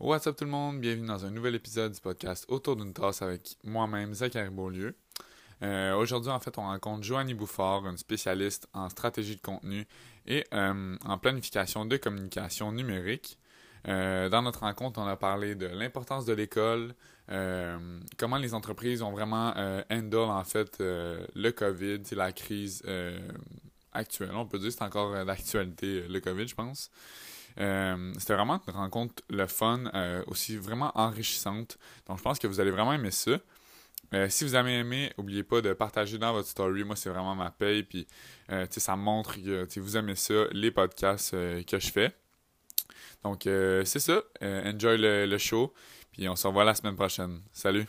What's up tout le monde, bienvenue dans un nouvel épisode du podcast Autour d'une tasse avec moi-même, Zachary Beaulieu. Euh, Aujourd'hui, en fait, on rencontre Joanie Bouffard, une spécialiste en stratégie de contenu et euh, en planification de communication numérique. Euh, dans notre rencontre, on a parlé de l'importance de l'école, comment les entreprises ont vraiment handle en fait le COVID, la crise actuelle. On peut dire que c'est encore d'actualité le COVID, je pense. Euh, c'était vraiment une rencontre le fun, euh, aussi vraiment enrichissante. Donc je pense que vous allez vraiment aimer ça. Euh, si vous avez aimé, n'oubliez pas de partager dans votre story. Moi, c'est vraiment ma paye. Puis, ça montre que vous aimez ça, les podcasts que je fais. Donc, c'est ça. enjoy le, le show. Puis, on se revoit la semaine prochaine. Salut!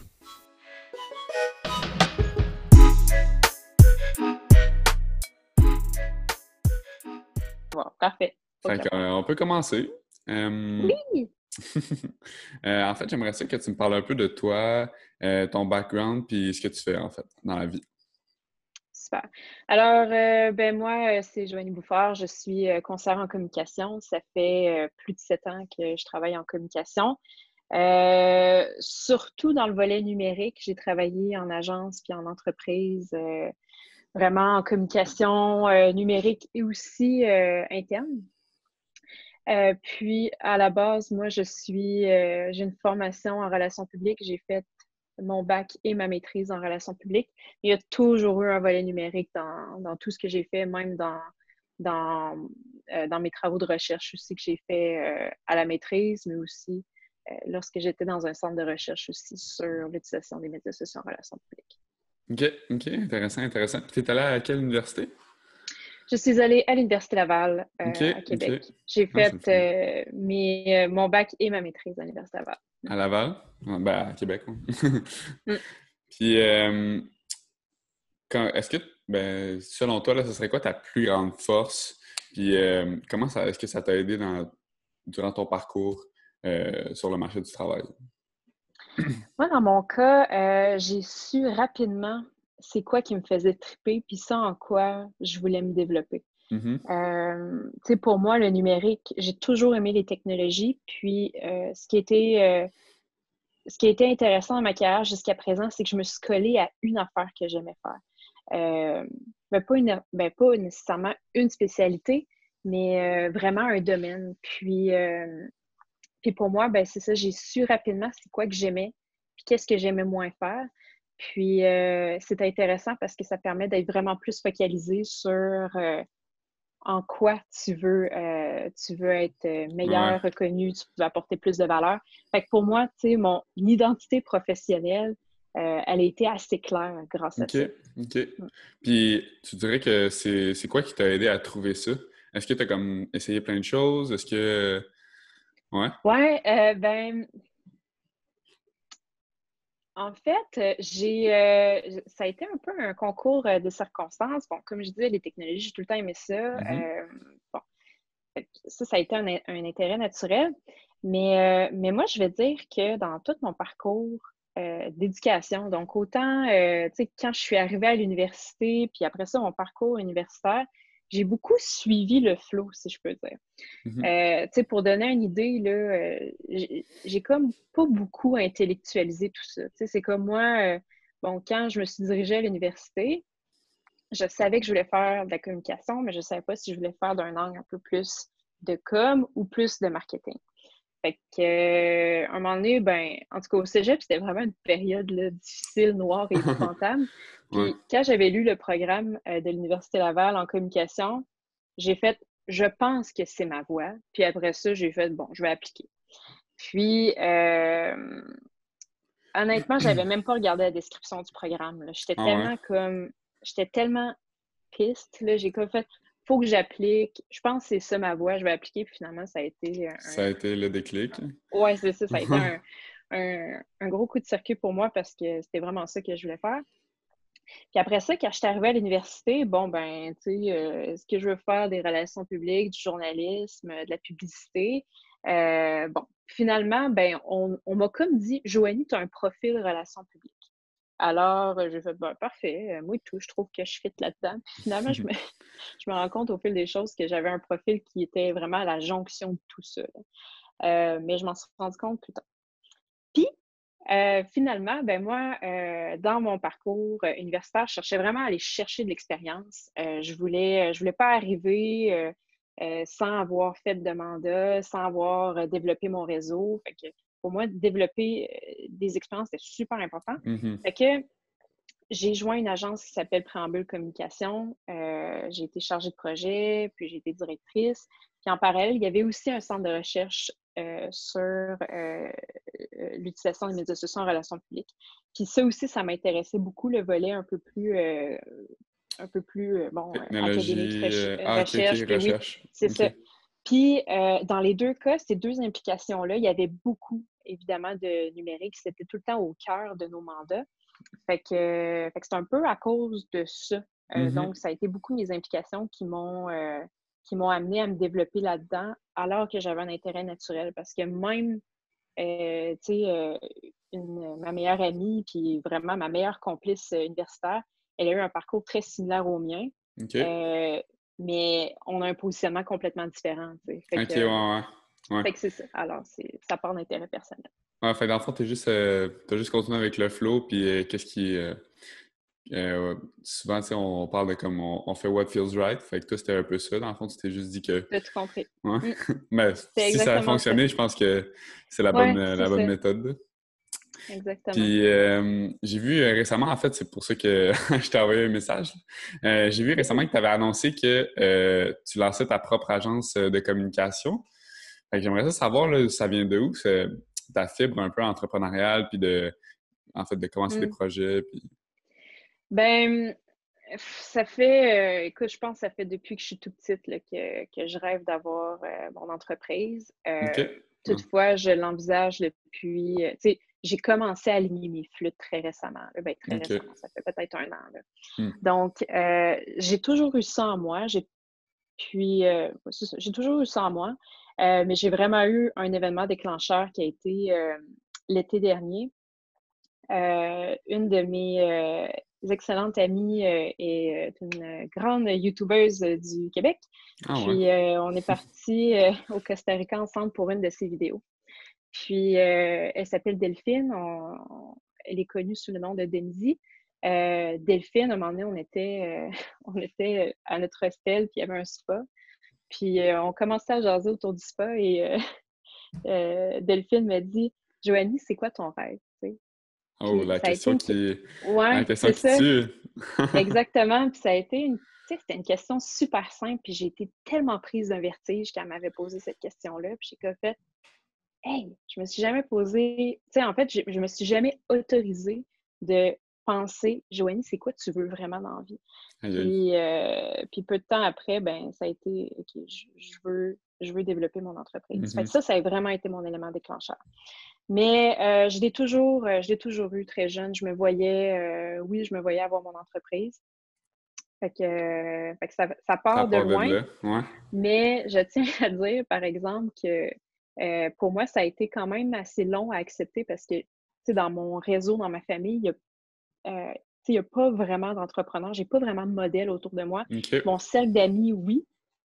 Bon, parfait. Fait qu'on, on peut commencer. Euh, Oui! euh, en fait, j'aimerais ça que tu me parles un peu de toi, euh, ton background, puis ce que tu fais, en fait, dans la vie. Super. Alors, euh, ben moi, euh, c'est Joanie Bouffard. Je suis euh, conseillère en communication. Ça fait euh, plus de sept ans que je travaille en communication. Euh, surtout dans le volet numérique, j'ai travaillé en agence puis en entreprise, euh, vraiment en communication euh, numérique et aussi euh, interne. Euh, puis, à la base, moi, je suis, euh, j'ai une formation en relations publiques. J'ai fait mon bac et ma maîtrise en relations publiques. Il y a toujours eu un volet numérique dans, dans tout ce que j'ai fait, même dans, dans, euh, dans mes travaux de recherche aussi que j'ai fait à la maîtrise, mais aussi lorsque j'étais dans un centre de recherche aussi sur l'utilisation des médias sociaux en relations publiques. OK, OK, intéressant, intéressant. Puis t'es allé à quelle université? Je suis allée à l'Université Laval euh, à Québec. J'ai Ah, fait euh, mes, euh, mon bac et ma maîtrise à l'Université Laval. À Laval? Ben, à Québec, oui. Mm. Puis, euh, est-ce que, ben, selon toi, là, ce serait quoi ta plus grande force? Puis, comment ça, est-ce que ça t'a aidé dans, durant ton parcours sur le marché du travail? Moi, dans mon cas, j'ai su rapidement c'est quoi qui me faisait triper, puis ça en quoi je voulais me développer. Mhm. Euh, pour moi, le numérique, j'ai toujours aimé les technologies, puis euh, ce qui était, euh, ce qui intéressant dans ma carrière jusqu'à présent, c'est que je me suis collée à une affaire que j'aimais faire. Euh, ben, pas, une, ben, pas nécessairement une spécialité, mais vraiment un domaine. Puis, puis pour moi, ben, c'est ça, j'ai su rapidement c'est quoi que j'aimais, puis qu'est-ce que j'aimais moins faire. Puis euh, c'est intéressant parce que ça permet d'être vraiment plus focalisé sur euh, en quoi tu veux, euh, tu veux être meilleur, Ouais. reconnu, tu veux apporter plus de valeur. Fait que pour moi, tu sais, mon identité professionnelle, elle a été assez claire grâce à ça. OK. Puis, tu dirais que c'est c'est quoi qui t'a aidé à trouver ça? Est-ce que tu as comme essayé plein de choses? Est-ce que... Ouais? Ouais, ben, en fait, euh, j'ai, euh, ça a été un peu un concours euh, de circonstances. Bon, comme je disais, les technologies, j'ai tout le temps aimé ça. Mhm. Euh, bon, ça, ça a été un, un intérêt naturel. Mais, euh, mais moi, je vais dire que dans tout mon parcours d'éducation, donc autant, tu sais, quand je suis arrivée à l'université, puis après ça, mon parcours universitaire, j'ai beaucoup suivi le flow, si je peux dire. Mhm. Euh, tu sais, pour donner une idée, là, euh, j'ai comme pas beaucoup intellectualisé tout ça. Tu sais, c'est comme moi, euh, bon, quand je me suis dirigée à l'université, je savais que je voulais faire de la communication, mais je ne savais pas si je voulais faire d'un angle un peu plus de com ou plus de marketing. Fait que, euh, un moment donné, ben, en tout cas, au cégep, c'était vraiment une période là, difficile, noire et épouvantable. Puis, Ouais. quand j'avais lu le programme euh, de l'Université Laval en communication, j'ai fait, je pense que c'est ma voie. Puis après ça, j'ai fait, bon, je vais appliquer. Puis, euh, honnêtement, j'avais même pas regardé la description du programme. J'étais Ah ouais? tellement comme, j'étais tellement piste. J'ai comme fait, faut que j'applique. Je pense que c'est ça ma voie, je vais appliquer. Puis finalement, ça a été un, Ça a été le déclic. Ouais, c'est ça. Ça a été un, un- un gros coup de circuit pour moi parce que c'était vraiment ça que je voulais faire. Puis après ça, quand je suis arrivée à l'université, bon, ben, tu sais, euh, est-ce que je veux faire des relations publiques, du journalisme, de la publicité? Euh, bon, finalement, ben, on, on m'a comme dit, Joanie, tu as un profil relations publiques. Alors, euh, j'ai fait, ben, parfait, euh, moi et tout, je trouve que je fit là-dedans. Finalement, je me, je me rends compte au fil des choses que j'avais un profil qui était vraiment à la jonction de tout ça. là. mais je m'en suis rendu compte plus tard. Puis, finalement, ben moi, dans mon parcours universitaire, je cherchais vraiment à aller chercher de l'expérience. je voulais, je voulais pas arriver sans avoir fait de mandat, sans avoir développé mon réseau. Fait que pour moi, développer des expériences, c'est super important. Fait que j'ai joint une agence qui s'appelle Préambule Communication. Euh, j'ai été chargée de projet, puis j'ai été directrice. Puis en parallèle, il y avait aussi un centre de recherche euh, sur euh, l'utilisation des médias sociaux en relations publiques. Puis ça aussi, ça m'intéressait beaucoup, le volet un peu plus un peu plus bon, académique, recherche. recherche. c'est ça. Puis dans les deux cas, ces deux implications-là, il y avait beaucoup, évidemment, de numérique. C'était tout le temps au cœur de nos mandats. Fait que, c'est un peu à cause de ça. Euh, mm-hmm. Donc, ça a été beaucoup mes implications qui m'ont euh, qui m'ont amené à me développer là-dedans alors que j'avais un intérêt naturel. Parce que même, euh, tu sais, ma meilleure amie, puis vraiment ma meilleure complice universitaire, elle a eu un parcours très similaire au mien. mais on a un positionnement complètement différent. Fait que, Fait que c'est ça. Alors, ça part d'intérêt personnel. Ouais, fait dans le fond, tu juste, euh, juste continué avec le flow, puis euh, qu'est-ce qui. Euh, souvent, tu sais, on parle de comme on, fait what feels right. Fait que toi, c'était un peu ça. Dans le fond, tu t'es juste dit que. J'ai tout compris. Ouais. Mm. Mais si ça a fonctionné, je pense que c'est la bonne, la bonne méthode. Exactement. Puis j'ai vu récemment, en fait, c'est pour ça que je t'ai envoyé un message. j'ai vu récemment que tu avais annoncé que tu lançais ta propre agence de communication. J'aimerais savoir, ça vient de où? ta fibre un peu entrepreneuriale, puis de, en fait, de commencer des projets? Puis... Ben, ça fait, euh, écoute, je pense que ça fait depuis que je suis toute petite que, que, je rêve d'avoir euh, mon entreprise. Euh, toutefois, je l'envisage depuis, tu sais, j'ai commencé à aligner mes flûtes très récemment. Ben, très récemment, ça fait peut-être un an. Mmh. Donc, j'ai toujours eu ça en moi. J'ai puis, j'ai toujours eu ça en moi. Euh, mais j'ai vraiment eu un événement déclencheur qui a été euh, l'été dernier. Euh, une de mes excellentes amies est une grande youtubeuse du Québec. Ah Puis on est parti au Costa Rica ensemble pour une de ses vidéos. Puis elle s'appelle Delphine. elle est connue sous le nom de Denzi. Delphine, à un moment donné, on était, on était à notre hostel, puis il y avait un spa. Puis euh, on commençait à jaser autour du spa et euh, euh, Delphine m'a dit Joanie, c'est quoi ton rêve? Oh, la question, qui... Ouais, la question qui ça. tue. Exactement. Puis ça a été une c'était une question super simple, puis j'ai été tellement prise d'un vertige qu'elle m'avait posé cette question-là. Puis j'ai fait Hey, je me suis jamais posé, tu sais, en fait, je, je me suis jamais autorisée de penser, Joanie, c'est quoi tu veux vraiment dans la vie? Euh, puis, peu de temps après, ben, ça a été, OK, je, veux, je veux développer mon entreprise. Mm-hmm. ça, ça a vraiment été mon élément déclencheur. Mais euh, je l'ai toujours, euh, toujours eu très jeune. Je me voyais, oui, je me voyais avoir mon entreprise. Fait que, ça, part de loin. Mais je tiens à dire, par exemple, que pour moi, ça a été quand même assez long à accepter parce que, dans mon réseau, dans ma famille, il y a euh, il n'y a pas vraiment d'entrepreneurs, j'ai pas vraiment de modèle autour de moi. Mon cercle d'amis, oui.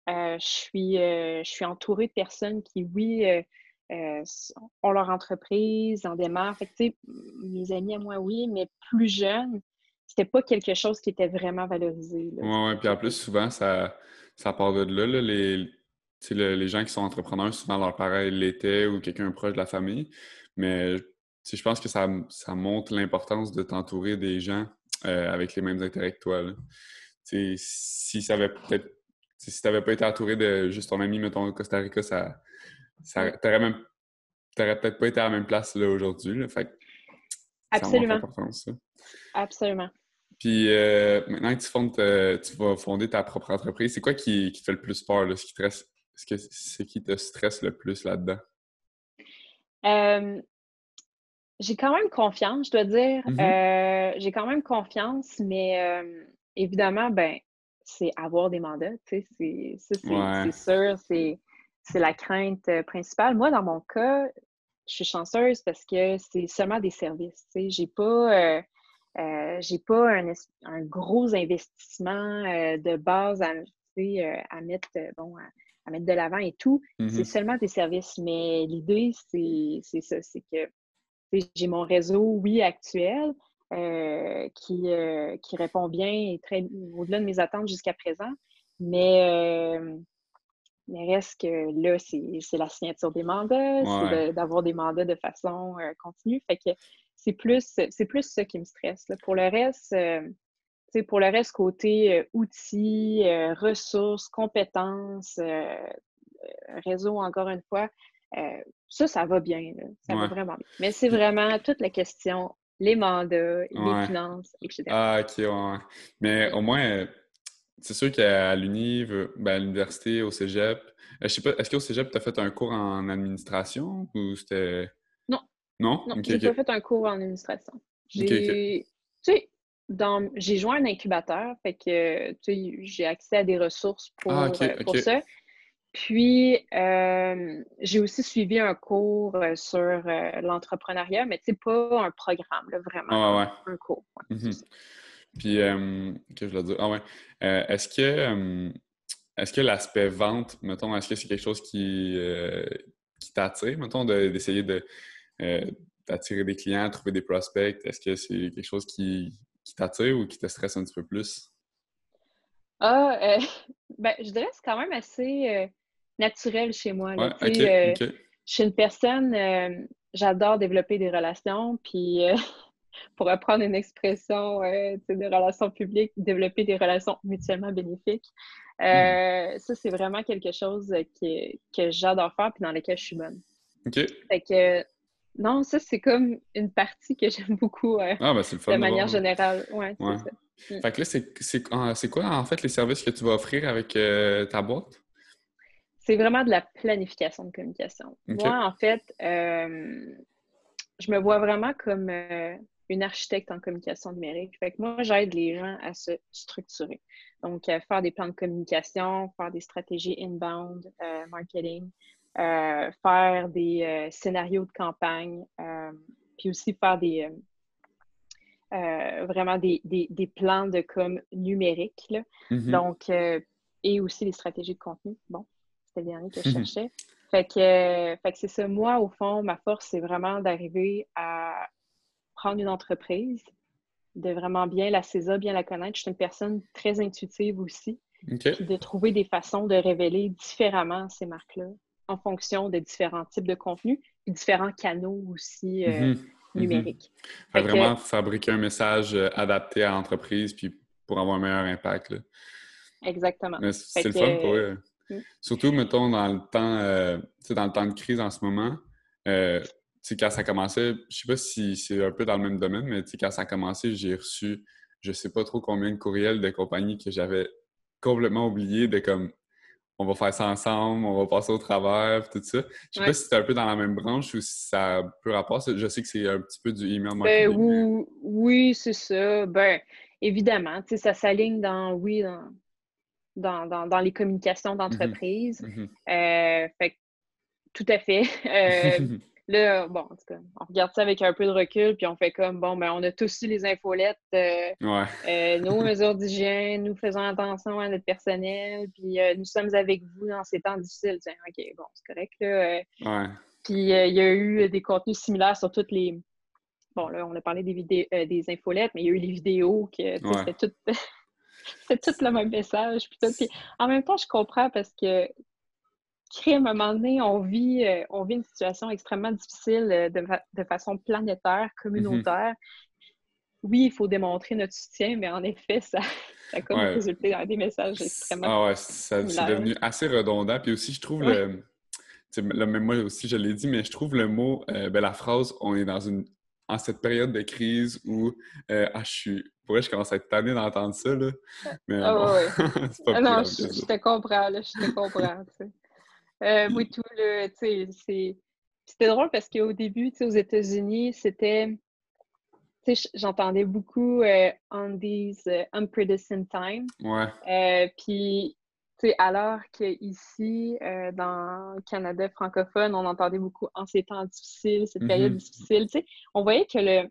Euh, je, suis, euh, je suis entourée de personnes qui, oui, ont leur entreprise, en démarre. Fait mes amis à moi, oui, mais plus jeunes, c'était pas quelque chose qui était vraiment valorisé. Oui, puis en plus, souvent, ça, ça part de là. les, les gens qui sont entrepreneurs, souvent leurs parents l'étaient ou quelqu'un proche de la famille. Mais je pense que ça, ça montre l'importance de t'entourer des gens euh, avec les mêmes intérêts que toi. Si ça avait peut-être si tu n'avais pas été entouré de juste ton ami, mettons, au Costa Rica, ça, ça t'aurais même peut-être pas été à la même place là aujourd'hui. Fait Absolument. Absolument. Puis euh, maintenant que tu, fondes, euh, tu vas fonder ta propre entreprise, c'est quoi qui, qui, te fait le plus peur? Là? Ce qui te ce que qui te stresse le plus là-dedans? J'ai quand même confiance, je dois dire. Mmh euh, j'ai quand même confiance, mais évidemment, ben, c'est avoir des mandats, tu sais, c'est sûr, c'est la crainte principale. Moi, dans mon cas, je suis chanceuse parce que c'est seulement des services, tu sais. J'ai pas, j'ai pas un, un, gros investissement de base à, à mettre, bon, mettre de l'avant et tout, c'est Mhm. seulement des services. Mais l'idée, c'est c'est ça, c'est que j'ai mon réseau, oui, actuel, euh, qui, euh, qui répond bien et très au-delà de mes attentes jusqu'à présent. Mais, euh, mais reste que là, c'est la signature des mandats, c'est de- d'avoir des mandats de façon euh, continue. Fait que c'est plus, plus ça qui me stresse. là. Pour le reste, pour le reste, côté outils, ressources, compétences, réseau, encore une fois, euh, ça, ça va bien. là. Ça va vraiment bien. Mais c'est vraiment toute la question, les mandats, les Ouais. finances, etc. Ah, ok, ouais. Mais au moins, euh, c'est sûr qu'à l'uni, ben, à l'université, au cégep, euh, je sais pas, est-ce qu'au cégep, tu as fait un cours en administration ou c'était. Non. Non? Non, Ok, j'ai pas fait un cours en administration. J'ai, tu sais, dans, j'ai joint un incubateur, fait que, tu sais, j'ai accès à des ressources pour, Ah, pour ok. ça. Puis, euh, j'ai aussi suivi un cours euh, sur euh, l'entrepreneuriat, mais tu sais, pas un programme, là, vraiment, Ah, ouais, un, cours. Ouais, c'est Mhm. ça. Puis, euh, que je veux dire? Ah, ouais. Est-ce que, est-ce que l'aspect vente, mettons, est-ce que c'est quelque chose qui, qui t'attire, mettons, de- d'essayer de, d'attirer des clients, trouver des prospects? Est-ce que c'est quelque chose qui, qui t'attire ou qui te stresse un petit peu plus? Ah, ben, je dirais que c'est quand même assez naturel chez moi, là, Ouais, euh, je suis une personne, euh, j'adore développer des relations, puis euh, pour reprendre une expression euh, tu sais, de relations publiques, développer des relations mutuellement bénéfiques. Hmm. Ça, c'est vraiment quelque chose que, que j'adore faire puis dans lequel je suis bonne. Ok. Fait que, non, ça, c'est comme une partie que j'aime beaucoup euh, Ah, ben le de fun de manière générale. Ouais, Ouais. c'est ça. Mm. Fait que là, c'est quoi en fait les services que tu vas offrir avec ta boîte? C'est vraiment de la planification de communication. Moi, en fait, euh, je me vois vraiment comme euh, une architecte en communication numérique. Fait que moi, j'aide les gens à se structurer. Donc, euh, faire des plans de communication, faire des stratégies inbound, marketing, faire des scénarios de campagne, puis aussi faire des vraiment des, des, des plans de com numériques. Là. Mhm. Donc, et aussi les stratégies de contenu. Bon, c'était le dernier que je cherchais. Fait que, euh, fait que c'est ça. Moi, au fond, ma force, c'est vraiment d'arriver à prendre une entreprise, de vraiment bien la saisir, bien la connaître. Je suis une personne très intuitive aussi, OK. puis de trouver des façons de révéler différemment ces marques-là en fonction de différents types de contenus, puis différents canaux aussi euh, Mhm. Mhm. numériques. Fait Fait que- vraiment fabriquer un message euh, adapté à l'entreprise puis pour avoir un meilleur impact. là. Exactement. C'est le que- fun pour eux. Mm. Surtout, mettons, dans le temps, euh, dans le temps de crise en ce moment, euh, quand ça commençait, je sais pas si c'est un peu dans le même domaine, mais quand ça a commencé, j'ai reçu je sais pas trop combien de courriels de compagnies que j'avais complètement oublié de comme on va faire ça ensemble, on va passer au travers, tout ça. Je sais Ouais. pas si c'est un peu dans la même branche ou si ça a peu rapport. Je sais que c'est un petit peu du email Ben, marketing. mais- oui, oui, c'est ça. Ben, évidemment, ça s'aligne dans, oui, dans, dans, dans, dans les communications d'entreprise. Mhm. Euh, fait que, tout à fait. Euh, là, bon, en tout cas, on regarde ça avec un peu de recul, puis on fait comme, bon, ben, on a tous eu les infolettes, euh, ouais. nos mesures d'hygiène, nous faisons attention à notre personnel, puis nous sommes avec vous dans ces temps difficiles. Tiens, OK, bon, c'est correct, là. Ouais. puis il y a eu des contenus similaires sur toutes les. Bon, là, on a parlé des vidéos, euh, des infolettes, mais il y a eu les vidéos que Ouais. c'était tout, c'était tout le même message. Puis tout. Puis en même temps, je comprends parce que crime, à un moment donné, on vit, euh, on vit une situation extrêmement difficile euh, de, de façon planétaire, communautaire. Oui, il faut démontrer notre soutien, mais en effet, ça, ça a comme Ouais. résulté dans des messages extrêmement. Ah ouais, ça- c'est devenu assez redondant. Puis aussi, je trouve Ouais. le. Là, même moi aussi, je l'ai dit, mais je trouve le mot, euh, ben, la phrase, on est dans une. En cette période de crise où. euh, ah, je suis. Pour vrai, je commence à être tanné d'entendre ça, là. Mais Ah bon, ouais, c'est pas Ah non, je, te comprends, là, je te comprends. Euh, oui, tout, là, tu sais, c'est... C'était drôle parce qu'au début, tu sais, aux États-Unis, c'était... Tu sais, j'entendais beaucoup euh, on these uh, times. Ouais. Euh, puis, tu sais, alors qu'ici, euh, dans le Canada francophone, on entendait beaucoup en ces temps difficiles, cette période Mhm. difficile, tu sais, on voyait que le,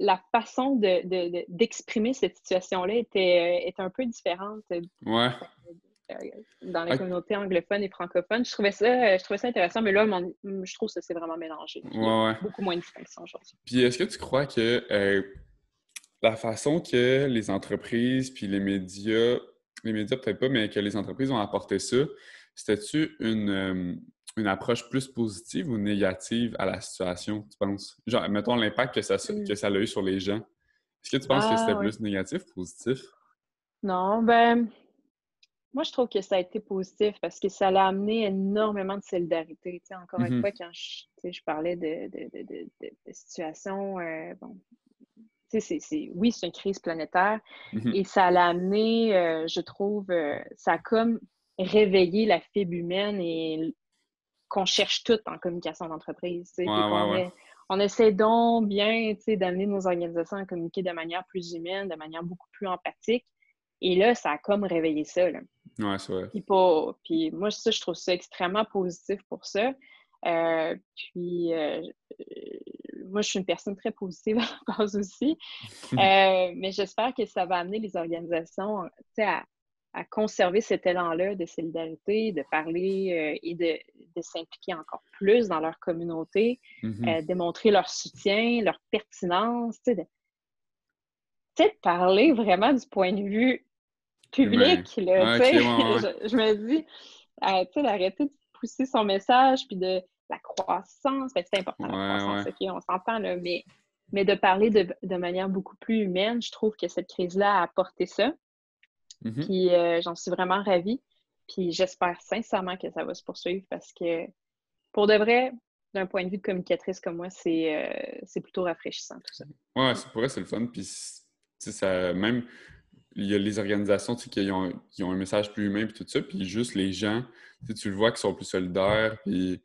la façon de, de- de- d'exprimer cette situation-là était, euh, était un peu différente. Ouais. dans la communauté anglophone et francophone. Je trouvais ça, je trouvais ça intéressant, mais là, je trouve que ça s'est vraiment mélangé. Beaucoup moins de distinction aujourd'hui. Puis est-ce que tu crois que la façon que les entreprises puis les médias, les médias peut-être pas, mais que les entreprises ont apporté ça, c'était-tu une, euh, une approche plus positive ou négative à la situation, tu penses? Genre, mettons l'impact que ça, mm. que ça a eu sur les gens. Est-ce que tu penses que c'était ah, plus négatif ou positif? Non, ben, moi, je trouve que ça a été positif parce que ça a amené énormément de solidarité. encore une mm-hmm. fois, quand je, je parlais de, de, de, de situations, euh, bon, c'est, oui, c'est une crise planétaire mm-hmm. et ça l'a amené, euh, je trouve, euh, ça a comme réveillé la fibre humaine et qu'on cherche tout en communication d'entreprise. on, essaie donc bien d'amener nos organisations à communiquer de manière plus humaine, de manière beaucoup plus empathique. Et là, ça a comme réveillé ça. Là. Ouais, c'est vrai. Puis, puis moi, ça, je trouve ça extrêmement positif pour ça. Euh, puis, moi, je suis une personne très positive à base aussi. Euh, mais j'espère que ça va amener les organisations à, à conserver cet élan-là de solidarité, de parler euh, et de, s'impliquer encore plus dans leur communauté, mm-hmm. euh, démontrer leur soutien, leur pertinence, tu sais, de, parler vraiment du point de vue public. Là, je, me dis, d'arrêter de pousser son message puis de la croissance. c'est important, la croissance, OK, on s'entend, là, mais, mais de parler de, manière beaucoup plus humaine, je trouve que cette crise-là a apporté ça. Mm-hmm. Puis euh, j'en suis vraiment ravie. Puis j'espère sincèrement que ça va se poursuivre parce que, pour de vrai, d'un point de vue de communicatrice comme moi, c'est euh, plutôt rafraîchissant tout ça. Ouais, pour vrai, c'est le fun. Puis ça, même, il y a les organisations qui ont, qui ont un message plus humain, puis tout ça. Puis juste les gens, tu le vois, qui sont plus solidaires. Puis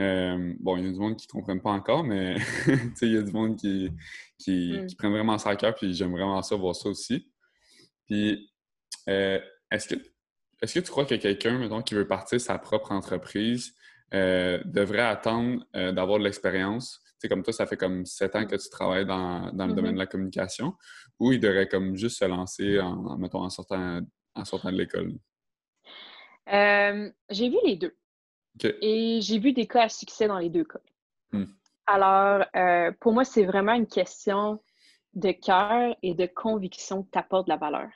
euh, bon, il y a du monde qui ne comprennent pas encore, mais il y a du monde qui, qui, mm. prennent vraiment ça à cœur, puis j'aime vraiment ça, voir ça aussi. Puis, euh, est-ce que, est que tu crois que quelqu'un, mettons, qui veut partir sa propre entreprise, euh, devrait attendre d'avoir de l'expérience? Tu sais, comme toi, ça fait comme sept ans que tu travailles dans, le domaine mm-hmm. de la communication, ou il devrait comme juste se lancer, en, mettons, en sortant, en sortant de l'école? J'ai vu les deux. Et j'ai vu des cas à succès dans les deux cas. Hmm. Alors, euh, pour moi, c'est vraiment une question de cœur et de conviction que tu apportes de la valeur.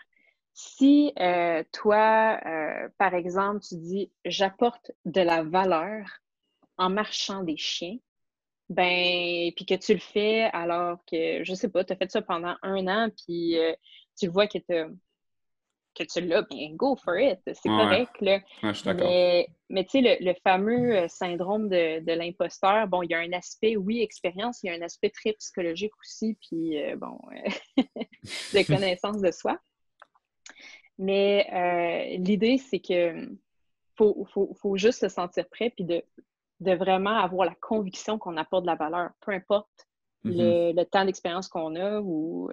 Si euh, toi, euh, par exemple, tu dis j'apporte de la valeur en marchant des chiens, ben, puis que tu le fais alors que, je sais pas, tu as fait ça pendant un an, puis tu vois que tu que tu l'as, bien, go for it. C'est correct. Là. je suis d'accord. Mais, tu sais, le, fameux euh, syndrome de, l'imposteur, bon, il y a un aspect, oui, expérience, il y a un aspect très psychologique aussi, puis euh, bon, euh, de connaissance de soi. Mais l'idée, c'est que faut, faut, juste se sentir prêt, puis de, de vraiment avoir la conviction qu'on apporte de la valeur, peu importe le, mm-hmm. temps d'expérience qu'on a ou,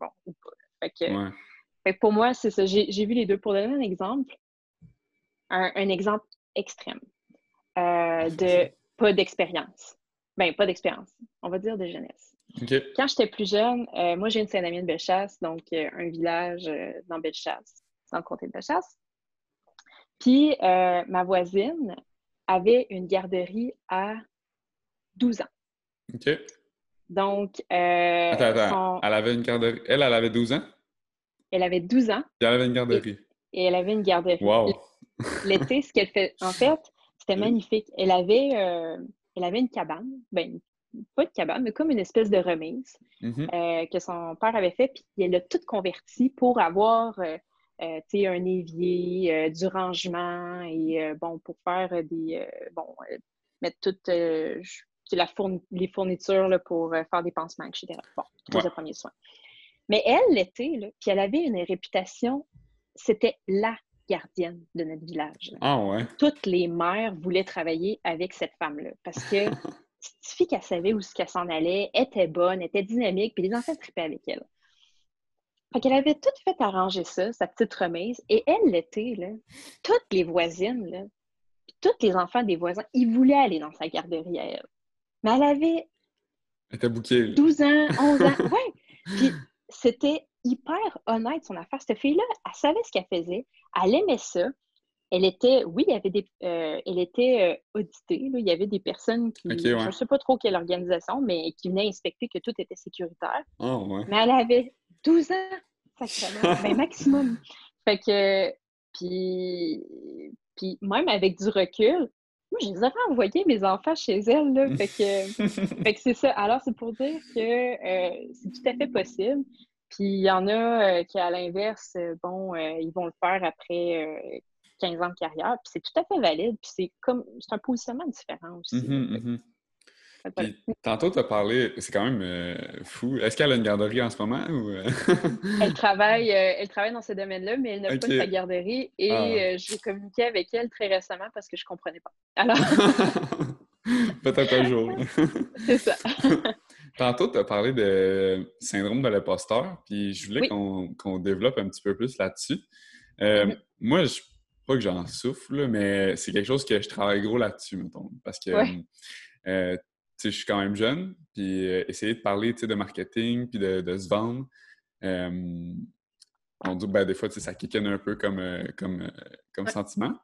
bon, ou pas. Fait que, pour moi, c'est ça. J'ai vu les deux. Pour donner un exemple, un, exemple extrême euh, de pas d'expérience. Ben, pas d'expérience. On va dire de jeunesse. Quand j'étais plus jeune, euh, moi, j'ai une Saint-Damien de Bellechasse, donc euh, un village dans Bellechasse, dans le comté de Bellechasse. Puis, ma voisine avait une garderie à 12 ans. OK. Donc, attends, attends. Elle avait une garderie. Elle, elle avait 12 ans? Elle avait 12 ans. Et elle avait une garderie. Et, elle avait une garderie. Wow! L'été, ce qu'elle fait, en fait, c'était magnifique. Elle avait, euh, elle avait une cabane, ben, pas de cabane, mais comme une espèce de remise mm-hmm. euh, que son père avait fait, puis elle l'a toute convertie pour avoir euh, un évier, du rangement et bon, pour faire des. bon, mettre toutes la les fournitures là, pour faire des pansements, etc. Bon, tous les premiers soins. Mais elle l'était, puis elle avait une réputation, c'était la gardienne de notre village. Ah ouais. Toutes les mères voulaient travailler avec cette femme-là parce que suffit qu'elle savait où qu'elle s'en allait, était bonne, était dynamique, puis les enfants tripaient avec elle. Fait qu'elle avait tout fait arranger ça, sa petite remise, et elle l'était, là. Toutes les voisines, là, tous les enfants des voisins, ils voulaient aller dans sa garderie à elle. Mais elle avait. Elle était bouquée. 12 ans, 11 ans. ouais. Puis c'était hyper honnête son affaire. Cette fille-là, elle savait ce qu'elle faisait. elle aimait ça. Elle était, oui, il y avait des, euh, elle était euh, auditée. Il y avait des personnes qui, je ne sais pas trop quelle organisation, mais qui venaient inspecter que tout était sécuritaire. Oh, mais elle avait 12 ans, sacrément, ben, maximum. Fait que, puis, puis même avec du recul, moi, je les aurais envoyés, mes enfants, chez elle. Là. Fait que, fait que c'est ça. Alors, c'est pour dire que euh, c'est tout à fait possible. Puis il y en a qui, à l'inverse, bon, ils vont le faire après 15 ans de carrière, puis c'est tout à fait valide, puis c'est comme, c'est un positionnement différent aussi. Mm-hmm, mm-hmm. tantôt, tu as parlé, c'est quand même euh, fou. Est-ce qu'elle a une garderie en ce moment? Ou... Euh? elle, travaille, euh, elle travaille dans ce domaine-là, mais elle n'a pas sa garderie et ah. j'ai communiqué avec elle très récemment parce que je ne comprenais pas. Alors. Peut-être un jour. c'est ça. Tantôt, tu as parlé de syndrome de l'imposteur, puis je voulais qu'on développe un petit peu plus là-dessus. Mm-hmm. Moi, je pas que j'en souffle, mais c'est quelque chose que je travaille gros là-dessus, mettons. Parce que euh, je suis quand même jeune, puis euh, essayer de parler de marketing, puis de, se vendre. Euh, on dit, ben, des fois, ça kickenne un peu comme, comme, comme sentiment.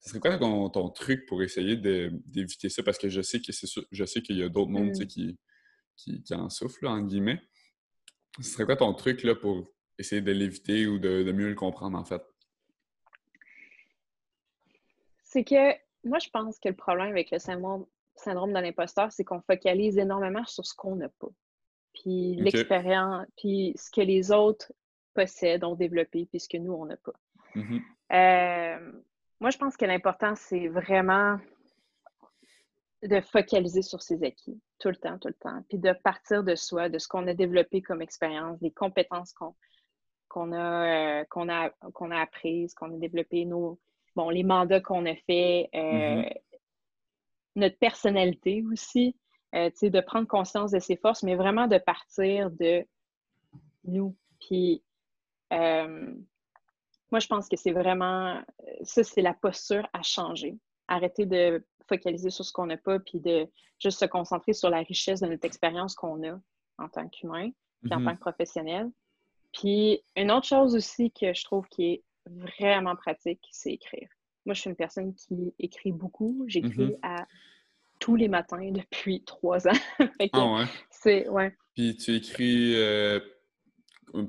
Ce serait quoi ton, truc pour essayer d'éviter ça? Parce que je sais que c'est je sais qu'il y a d'autres mondes mmh. qui, qui, en souffrent, entre guillemets. Ce serait quoi ton truc là, pour essayer de l'éviter ou de, mieux le comprendre, en fait? C'est que moi, je pense que le problème avec le syndrome, syndrome de l'imposteur, c'est qu'on focalise énormément sur ce qu'on n'a pas. Puis l'expérience, puis ce que les autres possèdent, ont développé, puis ce que nous, on n'a pas. Mm-hmm. Euh, moi, je pense que l'important, c'est vraiment de focaliser sur ses acquis tout le temps, tout le temps, puis de partir de soi, de ce qu'on a développé comme expérience, des compétences qu'on a, euh, qu'on a, qu'on a apprises, qu'on a développées, nos, bon, les mandats qu'on a fait, euh, mm-hmm. notre personnalité aussi, euh, de prendre conscience de ses forces, mais vraiment de partir de nous. Puis, euh, moi, je pense que c'est vraiment, ça, c'est la posture à changer. Arrêter de focaliser sur ce qu'on n'a pas, puis de juste se concentrer sur la richesse de notre expérience qu'on a en tant qu'humain, puis en mm-hmm. tant que professionnel. Puis, une autre chose aussi que je trouve qui est vraiment pratique, c'est écrire. Moi, je suis une personne qui écrit beaucoup. J'écris mm-hmm. à tous les matins depuis trois ans. ah ouais? C'est, ouais. Puis tu écris euh,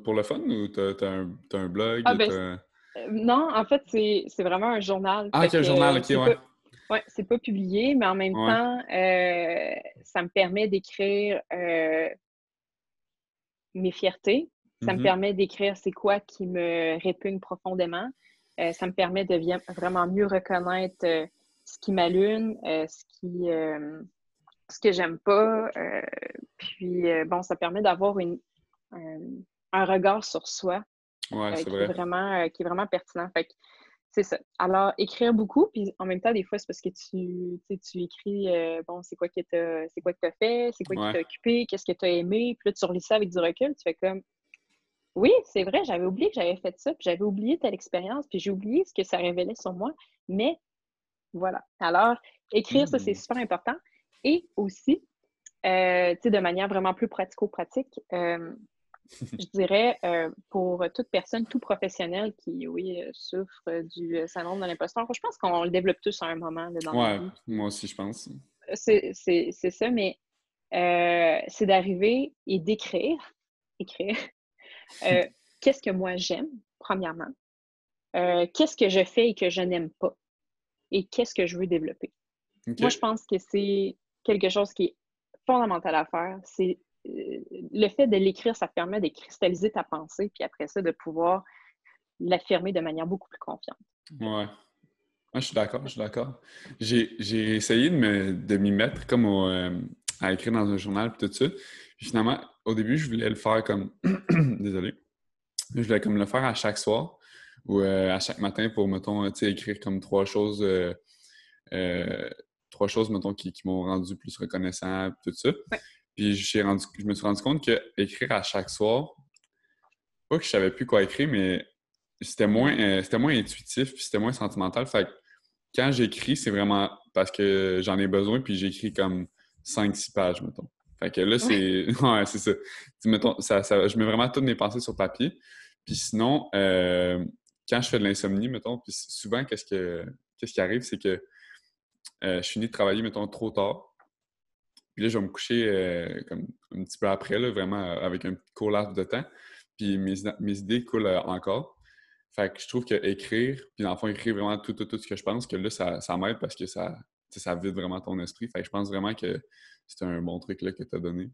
pour le fun ou tu as, un blog? Ah, ben, euh, non, en fait, c'est vraiment un journal. Ah, c'est un journal, ok, ouais. Oui, c'est pas publié, mais en même temps, euh, ça me permet d'écrire mes fiertés, ça me mhm. permet d'écrire c'est quoi qui me répugne profondément. Euh, ça me permet de vraiment mieux reconnaître euh, ce qui m'allume, euh, ce qui ce que j'aime pas. puis bon, ça permet d'avoir une un, regard sur soi qui, Est vraiment, qui est vraiment pertinent. Fait c'est ça. Alors, écrire beaucoup, puis en même temps, des fois, c'est parce que tu, tu écris, bon, c'est quoi que tu c'est quoi que as fait, c'est quoi qui t'a occupé, qu'est-ce que tu as aimé, puis là, tu relis ça avec du recul, tu fais comme, oui, c'est vrai, j'avais oublié que j'avais fait ça, puis j'avais oublié telle expérience, puis j'ai oublié ce que ça révélait sur moi. Mais voilà. Alors, écrire, ça, c'est mmh. super important. Et aussi, euh, tu sais, de manière vraiment plus pratico-pratique, euh, je dirais euh, pour toute personne, tout professionnel qui, oui, souffre du syndrome de l'imposteur, je pense qu'on le développe tous à un moment là, dans ouais, moi aussi, je pense. C'est ça, mais c'est d'arriver et d'écrire, écrire, euh, qu'est-ce que moi j'aime, premièrement? Euh, qu'est-ce que je fais et que je n'aime pas? Et qu'est-ce que je veux développer? Moi, je pense que c'est quelque chose qui est fondamental à faire. C'est euh, le fait de l'écrire, ça permet de cristalliser ta pensée, puis après ça, de pouvoir l'affirmer de manière beaucoup plus confiante. Ouais. je suis d'accord, je suis d'accord. J'ai essayé de m'y mettre comme à écrire dans un journal et tout ça. Puis finalement, au début, je voulais le faire comme. Désolé. Je voulais comme le faire à chaque soir ou euh, à chaque matin pour, mettons, écrire comme trois choses. Euh, euh, trois choses, mettons, qui, m'ont rendu plus reconnaissant, tout ça. Puis rendu, je me suis rendu compte que écrire à chaque soir, pas que je savais plus quoi écrire, mais c'était moins, c'était moins intuitif, puis c'était moins sentimental. Fait que quand j'écris, c'est vraiment parce que j'en ai besoin, puis j'écris comme 5-6 pages, mettons. Fait que là, c'est. Ouais, c'est ça. ça, Je mets vraiment toutes mes pensées sur papier. Puis sinon, euh, quand je fais de l'insomnie, mettons, puis souvent, qu'est-ce, que, qu'est-ce qui arrive, c'est que je finis de travailler, mettons, trop tard. Puis là, je vais me coucher euh, comme un petit peu après, là, vraiment avec un court laps de temps. Puis mes, mes idées coulent euh, encore. Fait que je trouve que écrire, puis dans le fond, écrire vraiment tout, tout, tout ce que je pense, que là, ça, ça m'aide parce que ça, ça vide vraiment ton esprit. Fait que je pense vraiment que c'est un bon truc là, que tu as donné.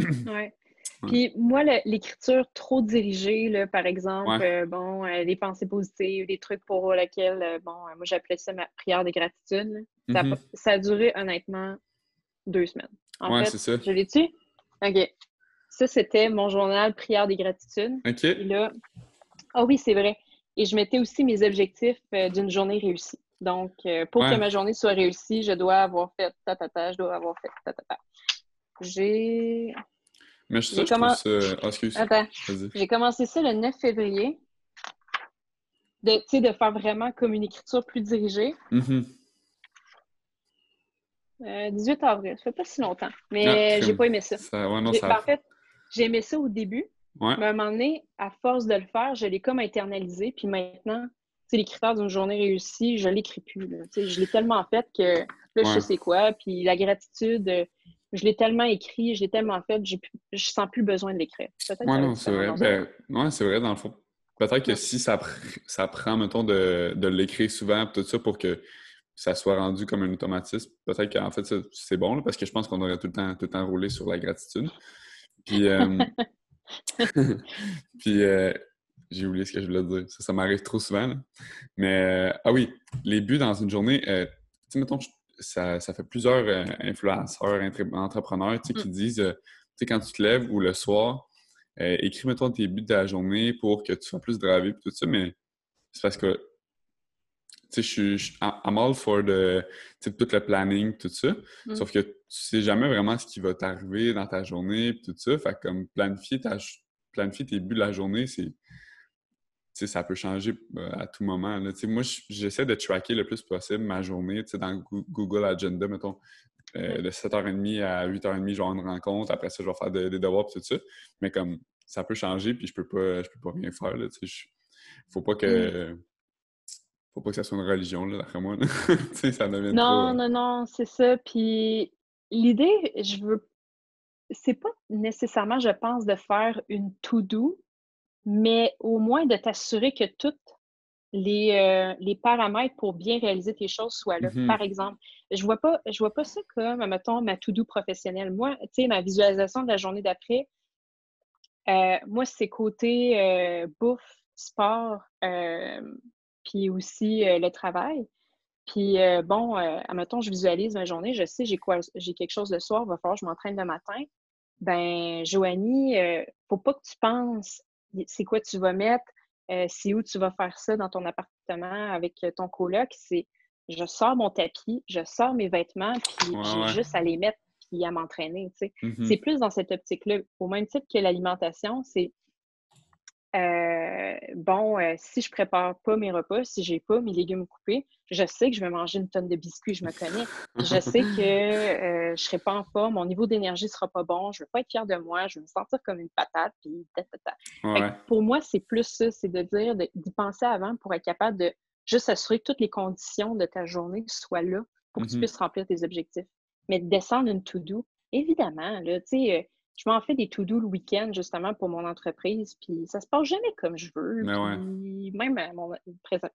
ouais. Puis moi, l'écriture trop dirigée, là, par exemple, euh, bon, les pensées positives, des trucs pour lesquels, bon, moi j'appelais ça ma prière de gratitude. ça, mm-hmm. ça, a duré honnêtement deux semaines. En fait, ça. Je l'ai-tu? OK. Ça, c'était mon journal Prière des gratitudes. OK. Et là, ah oui, c'est vrai. Et je mettais aussi mes objectifs euh, d'une journée réussie. Donc, euh, pour que ma journée soit réussie, je dois avoir fait ta ta ta, je dois avoir fait ta ta ta. J'ai. Mais je, ça... Oh, excuse. Attends. J'ai commencé ça le 9 février. De, de faire vraiment comme une écriture plus dirigée. Mm 18 euh, avril, ça fait pas si longtemps. Mais ah, j'ai pas aimé ça. Ben, en fait, j'ai aimé ça au début. Mais à un moment donné, à force de le faire, je l'ai comme internalisé. Puis maintenant, les critères d'une journée réussie, je l'écris plus. Je l'ai tellement fait que là, je sais quoi. Puis la gratitude, je l'ai tellement écrit, je l'ai tellement fait, je sens plus besoin de l'écrire. Oui, non, c'est vrai. Ben, c'est vrai, dans le fond. Peut-être que si ça, ça prend, mettons, de, de l'écrire souvent, tout ça, pour que ça soit rendu comme un automatisme. Peut-être qu'en fait, c'est bon, parce que je pense qu'on aurait tout le temps, tout le temps roulé sur la gratitude. Puis, euh, puis euh, j'ai oublié ce que je voulais dire. Ça, m'arrive trop souvent. Mais, euh, ah oui, les buts dans une journée, tu sais, mettons, ça, ça, fait plusieurs influenceurs, entrepreneurs, tu sais, qui mm. disent, tu sais, quand tu te lèves ou le soir, écris, mettons, tes buts de la journée pour que tu sois plus gravé, tout ça, mais c'est parce que tu sais, je suis I'm all for the, tout le planning, tout ça. Mm. Sauf que tu sais jamais vraiment ce qui va t'arriver dans ta journée, tout ça. Fait comme planifier, ta, planifier tes buts de la journée, c'est ça peut changer euh, à tout moment. Là. Moi, j'essaie de tracker le plus possible ma journée dans Google Agenda, mettons. Euh, de 7h30 à 8h30, je vais avoir une rencontre. Après ça, je vais faire des, devoirs et tout ça. Mais comme ça peut changer, puis je peux pas, je peux pas rien faire. Il faut pas que. Mm faut pas que ça soit une religion, là, d'après moi. ça devient Non, non, non, c'est ça. Puis l'idée, je veux. C'est pas nécessairement, je pense, de faire une to-do, mais au moins de t'assurer que toutes les, euh, les, paramètres pour bien réaliser tes choses soient là. Mm-hmm. Par exemple, je vois pas, je vois pas ça comme, mettons, ma to-do professionnelle. Moi, tu sais, ma visualisation de la journée d'après, euh, moi, c'est côté euh, bouffe, sport, puis aussi le travail. Puis bon, admettons, je visualise ma journée, je sais j'ai quoi, j'ai quelque chose le soir, il va falloir que je m'entraîne le matin. Ben, Joanie, faut pas que tu penses c'est quoi tu vas mettre, c'est où tu vas faire ça dans ton appartement avec ton coloc. C'est je sors mon tapis, je sors mes vêtements, puis j'ai juste à les mettre puis à m'entraîner. Mm-hmm. C'est plus dans cette optique-là. Au même titre que l'alimentation, c'est euh, bon, euh, si je prépare pas mes repas, si j'ai pas mes légumes coupés, je sais que je vais manger une tonne de biscuits, je me connais. Je sais que euh, je serai pas en forme, mon niveau d'énergie sera pas bon, je vais pas être fière de moi, je vais me sentir comme une patate, puis Pour moi, c'est plus ça, c'est de dire, d'y penser avant pour être capable de juste assurer que toutes les conditions de ta journée soient là pour que tu mm-hmm. puisses remplir tes objectifs. Mais descendre une to-do, évidemment, là, tu sais, je m'en fais des to-do le week-end justement pour mon entreprise, puis ça se passe jamais comme je veux. Même mon,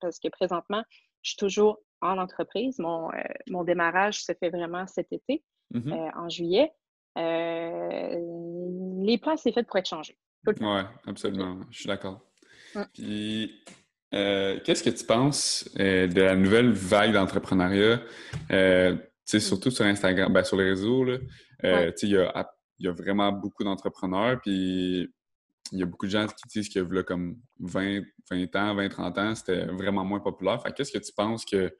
parce que présentement, je suis toujours en entreprise. Mon, euh, mon démarrage se fait vraiment cet été, mm-hmm. euh, en juillet. Euh, les plans, c'est fait pour être changés. Oui, absolument. Je suis d'accord. Puis, qu'est-ce que tu penses de la nouvelle vague d'entrepreneuriat? Mm. surtout sur Instagram, ben, sur les réseaux, là, il y a il y a vraiment beaucoup d'entrepreneurs, puis il y a beaucoup de gens qui disent que là, comme 20, 20 ans, 20, 30 ans, c'était vraiment moins populaire. Fait qu'est-ce que tu penses que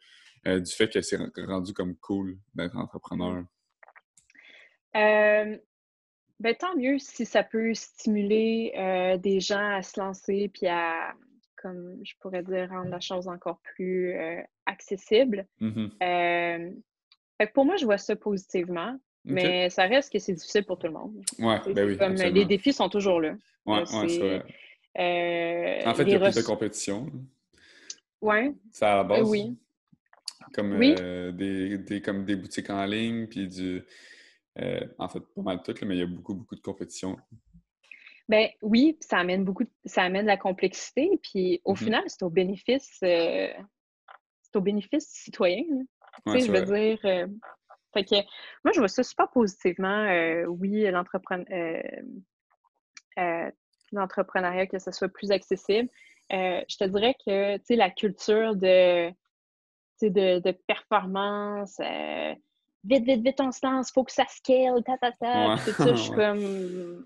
euh, du fait que c'est rendu comme cool d'être entrepreneur? Euh, ben, tant mieux si ça peut stimuler euh, des gens à se lancer puis à, comme je pourrais dire, rendre la chose encore plus accessible. Mm-hmm. pour moi, je vois ça positivement. Mais ça reste que c'est difficile pour tout le monde. Ouais, ben oui. Comme les défis sont toujours là. Ouais, c'est vrai. Euh, en fait, il y a plus de compétition. Ouais. C'est à la Euh, base? oui. Comme, Oui. euh, des, des- comme des boutiques en ligne, puis du... euh, en fait, pas mal tout, là, mais il y a beaucoup, beaucoup de compétition. Ben oui, ça amène beaucoup, de- ça amène de la complexité, puis au Mhm. final, c'est au bénéfice, euh, c'est au bénéfice du citoyen, là. Tu Ouais, sais, je veux vrai. dire, euh, fait que moi, je vois ça super positivement. euh, oui, euh, euh, l'entrepreneuriat, que ce soit plus accessible. Euh, je te dirais que, tu sais, la culture de, de, de performance, vite, vite, vite, on se lance, faut que ça scale, ta, ta, ta, Ouais, puis tout ça, je suis comme,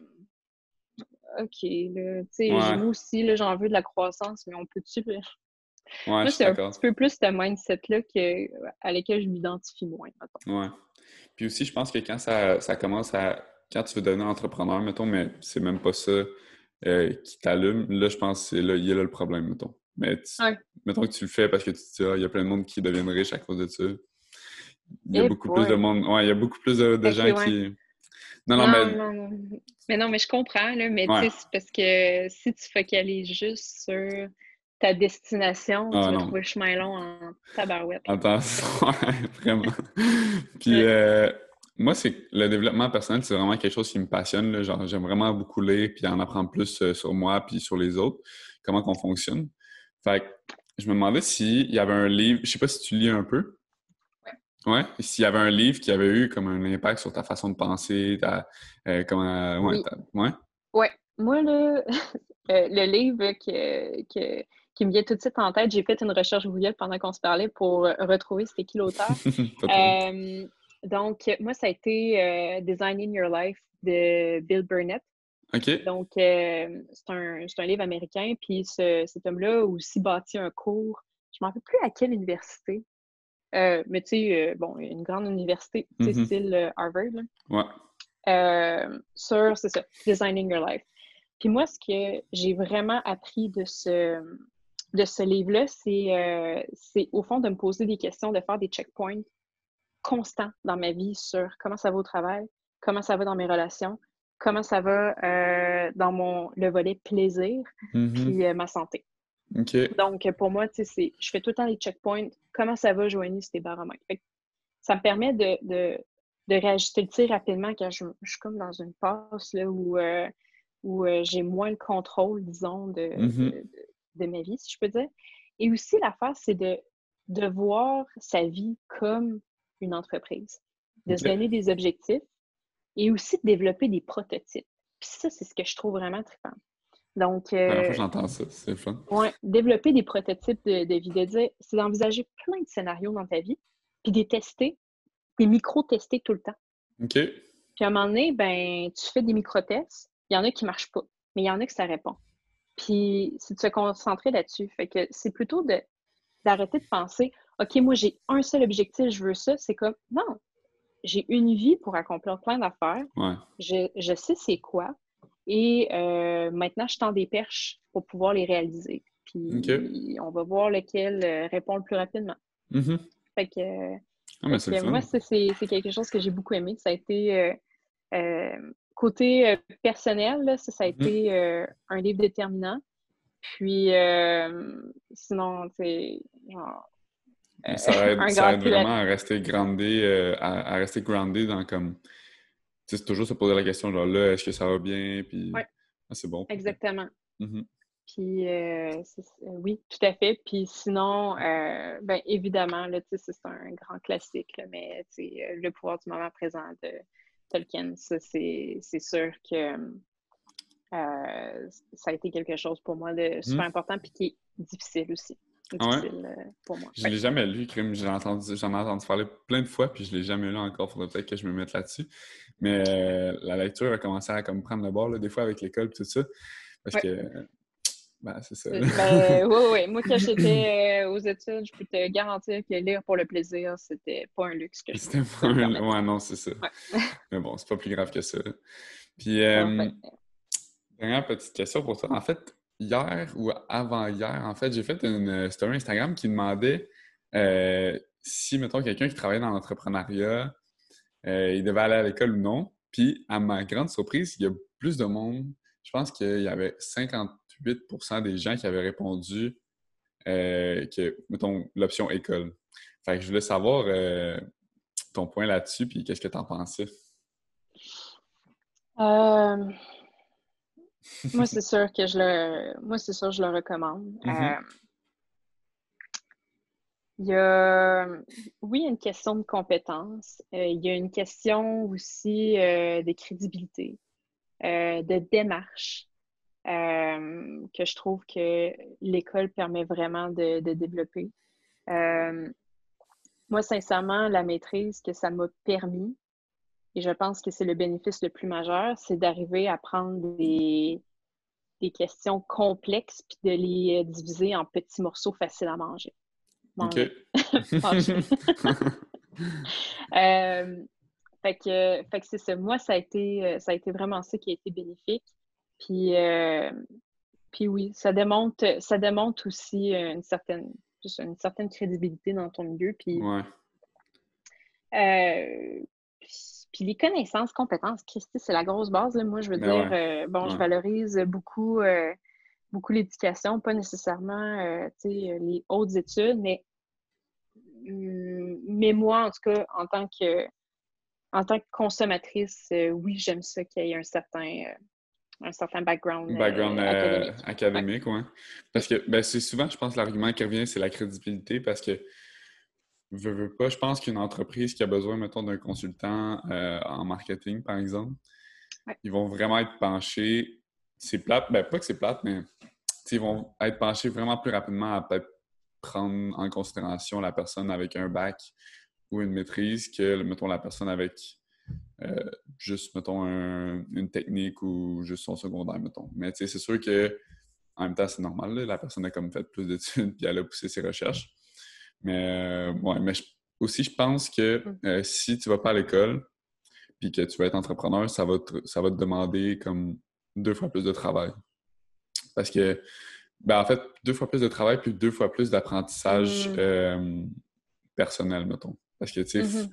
OK, là, tu sais, Ouais. moi aussi, là, j'en veux de la croissance, mais on peut-tu? Ouais, Moi, c'est un petit peu plus ce mindset-là que, à lequel je m'identifie moins, mettons. Ouais. Puis aussi, je pense que quand ça, ça commence à... Quand tu veux devenir entrepreneur, mettons, mais c'est même pas ça euh, qui t'allume, là, je pense que là, il y a là le problème, mettons. Mais tu- Ouais. mettons que tu le fais parce que tu te dis, ah, il y a plein de monde qui deviennent riches à cause de ça. Il y a Eh beaucoup plus de monde... Ouais, il y a beaucoup plus de, gens qui... Non, non, Non, mais... non. Mais non, mais je comprends, là, mais Ouais. tu sais, parce que si tu focalises juste sur ta destination, Ah, tu vas trouver le chemin long en tabarouette. ouais, vraiment. Puis euh, moi, c'est le développement personnel, c'est vraiment quelque chose qui me passionne. là. Genre, j'aime vraiment beaucoup lire puis en apprendre plus euh, sur moi puis sur les autres, comment qu'on fonctionne. Fait que je me demandais s'il y avait un livre, je sais pas si tu lis un peu. Ouais. S'il y avait un livre qui avait eu comme un impact sur ta façon de penser, ta, euh, comment, ouais, Oui. ta- ouais. Ouais, moi, euh, le livre que, que- qui me vient tout de suite en tête, j'ai fait une recherche Google pendant qu'on se parlait pour euh, retrouver c'était qui l'auteur. Euh, donc, moi, ça a été euh, Designing Your Life de Bill Burnett. Donc, euh, c'est un, un livre américain. Puis ce- cet homme-là a aussi bâti un cours, je ne me rappelle plus à quelle université. Mais tu sais, bon, une grande université, Mhm. style Harvard, là, Ouais. sur, c'est ça, Designing Your Life. Puis moi, ce que j'ai vraiment appris de ce, de ce livre-là, c'est euh, c'est au fond de me poser des questions, de faire des checkpoints constants dans ma vie sur comment ça va au travail, comment ça va dans mes relations, comment ça va euh, dans mon le volet plaisir, Mhm. puis euh, ma santé. Donc, pour moi, tu sais, c'est- je fais tout le temps les checkpoints. Comment ça va, Joanie, sur tes baromètres? Ça me permet de, de, de réajuster le tir rapidement quand je, je suis comme dans une passe là, où, euh, où j'ai moins le contrôle, disons, de, Mhm. de- de ma vie, si je peux dire. Et aussi, l'affaire, c'est de, de voir sa vie comme une entreprise, de se donner des objectifs et aussi de développer des prototypes. Puis ça, c'est ce que je trouve vraiment trippant. Donc, euh, j'entends ça, c'est fun. Ouais, développer des prototypes de, de vie, de dire, c'est d'envisager plein de scénarios dans ta vie, puis de les tester, des micro-tester tout le temps. OK. Puis à un moment donné, ben, tu fais des micro-tests, il y en a qui ne marchent pas, mais il y en a que ça répond. Puis c'est de se concentrer là-dessus. Fait que c'est plutôt de d'arrêter de penser, OK, moi j'ai un seul objectif, je veux ça. C'est comme, non, j'ai une vie pour accomplir plein d'affaires. Ouais. Je, je sais c'est quoi. Et euh, maintenant, je tends des perches pour pouvoir les réaliser. Puis on va voir lequel euh, répond le plus rapidement. Mhm. Fait que, Ah, mais fait que moi, c'est c'est- c'est quelque chose que j'ai beaucoup aimé. Ça a été euh, euh, côté euh, personnel, là, ça, ça a Mhm. été euh, un livre déterminant. Puis euh, sinon, c'est genre Ça aide, un ça grand aide cul vraiment à rester groundé, euh, à, à rester groundé dans comme. Tu sais, toujours se poser la question, genre là, est-ce que ça va bien? Puis. Ouais. Ah, c'est bon. Exactement. Mhm. Puis, euh, oui, tout à fait. Puis sinon, euh, ben, évidemment, là, tu sais, c'est un grand classique, là, mais tu sais, le pouvoir du moment présent de Tolkien, ça, c'est sûr que euh, ça a été quelque chose pour moi de super Mhm. important, puis qui est difficile aussi. Ouais? Euh, pour moi. Je Ouais. l'ai jamais lu, Crime. J'en ai entendu parler plein de fois, puis je l'ai jamais lu encore. Faudrait peut-être que je me mette là-dessus. Mais euh, la lecture a commencé à comme prendre le bord, là, des fois, avec l'école et tout ça. Parce Ouais. que. Ben, c'est ça. Euh, Ben, oui, oui. Moi, quand j'étais euh, aux études, je peux te garantir que lire pour le plaisir, c'était pas un luxe que je C'était pas un... permettre. Ouais, non, c'est ça. Ouais. Mais bon, c'est pas plus grave que ça. Puis, euh, dernière petite question pour toi. En fait, hier ou avant-hier, en fait, j'ai fait une story Instagram qui demandait euh, si, mettons, quelqu'un qui travaillait dans l'entrepreneuriat, euh, il devait aller à l'école ou non. Puis, à ma grande surprise, il y a plus de monde. Je pense qu'il y avait 58% des gens qui avaient répondu que, mettons, l'option école. Fait que je voulais savoir ton point là-dessus, puis qu'est-ce que tu en pensais? moi, c'est sûr que je le, moi, c'est sûr je le recommande. Mm-hmm. Il y a, oui, une question de compétence. Euh, il y a une question aussi euh, de crédibilité, euh, de démarche, que je trouve que l'école permet vraiment de, de développer. moi, sincèrement, la maîtrise que ça m'a permis, et je pense que c'est le bénéfice le plus majeur, c'est d'arriver à prendre des, des questions complexes puis de les diviser en petits morceaux faciles à manger. OK. Euh, fait que, fait que c'est ça. Moi, ça a, été, ça a été vraiment ça qui a été bénéfique. Puis, euh, puis oui, ça démontre, ça démontre aussi une certaine, une certaine crédibilité dans ton milieu. Puis, ouais. Euh, puis, les connaissances, compétences, Christy, c'est la grosse base. Moi, je veux ben dire, bon, je valorise beaucoup beaucoup l'éducation, pas nécessairement euh, les hautes études, mais, hum, mais moi, en tout cas, en tant que, en tant que consommatrice, euh, oui, j'aime ça qu'il y ait un certain, euh, un certain background, background académique. oui. Parce que ben, c'est souvent, je pense, l'argument qui revient, c'est la crédibilité, parce que veux, veux pas, je pense qu'une entreprise qui a besoin, mettons, d'un consultant en marketing, par exemple, ils vont vraiment être penchés c'est plate, ben pas que c'est plate, mais ils vont être penchés vraiment plus rapidement à peut-être prendre en considération la personne avec un bac ou une maîtrise que, mettons, la personne avec euh, juste, mettons, une technique ou juste son secondaire, mettons. Mais c'est sûr que en même temps, c'est normal, la personne a comme fait plus d'études puis elle a poussé ses recherches. Mais, euh, mais aussi, je pense que mm. euh, si tu vas pas à l'école puis que tu vas être entrepreneur, ça va ça va te demander comme deux fois plus de travail. Parce que, ben, en fait, deux fois plus de travail, puis deux fois plus d'apprentissage mm. personnel, mettons. Parce que, tu sais, mm-hmm.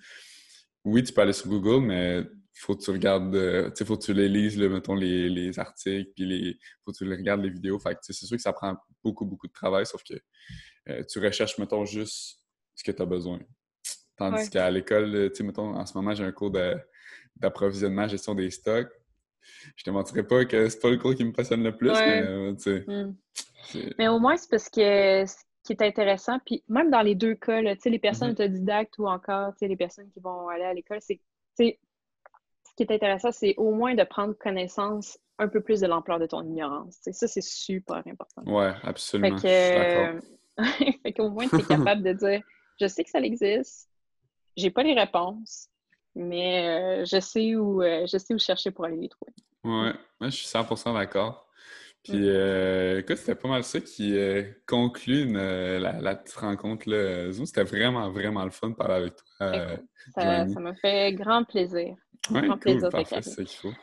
Oui, tu peux aller sur Google, mais faut que tu regardes, euh, tu sais, faut que tu les lises, mettons, les, articles, puis les, faut que tu les regardes les vidéos. Fait que, c'est sûr que ça prend beaucoup, beaucoup de travail, sauf que euh, tu recherches, mettons, juste ce que tu as besoin. Tandis qu'à l'école, tu sais, mettons, en ce moment, j'ai un cours d'approvisionnement, gestion des stocks je te mentirais pas que c'est pas le cours qui me passionne le plus, mais euh, hmm. Mais au moins, c'est parce que qui est intéressant, puis même dans les deux cas, là, les personnes mm-hmm. autodidactes ou encore les personnes qui vont aller à l'école, c'est ce qui est intéressant, c'est au moins de prendre connaissance un peu plus de l'ampleur de ton ignorance. ça, c'est super important. Oui, absolument. Fait qu'au moins, tu es capable de dire je sais que ça existe, j'ai pas les réponses, mais euh, je, sais où, euh, je sais où chercher pour aller les trouver. Ouais, moi, je suis 100% d'accord. Puis, euh, écoute, c'était pas mal ça qui conclut la, la, petite rencontre là, Zoom. C'était vraiment, vraiment le fun de parler avec toi. ça m'a fait grand plaisir. Ouais, grand cool, plaisir parfait, c'est ça qu'il faut.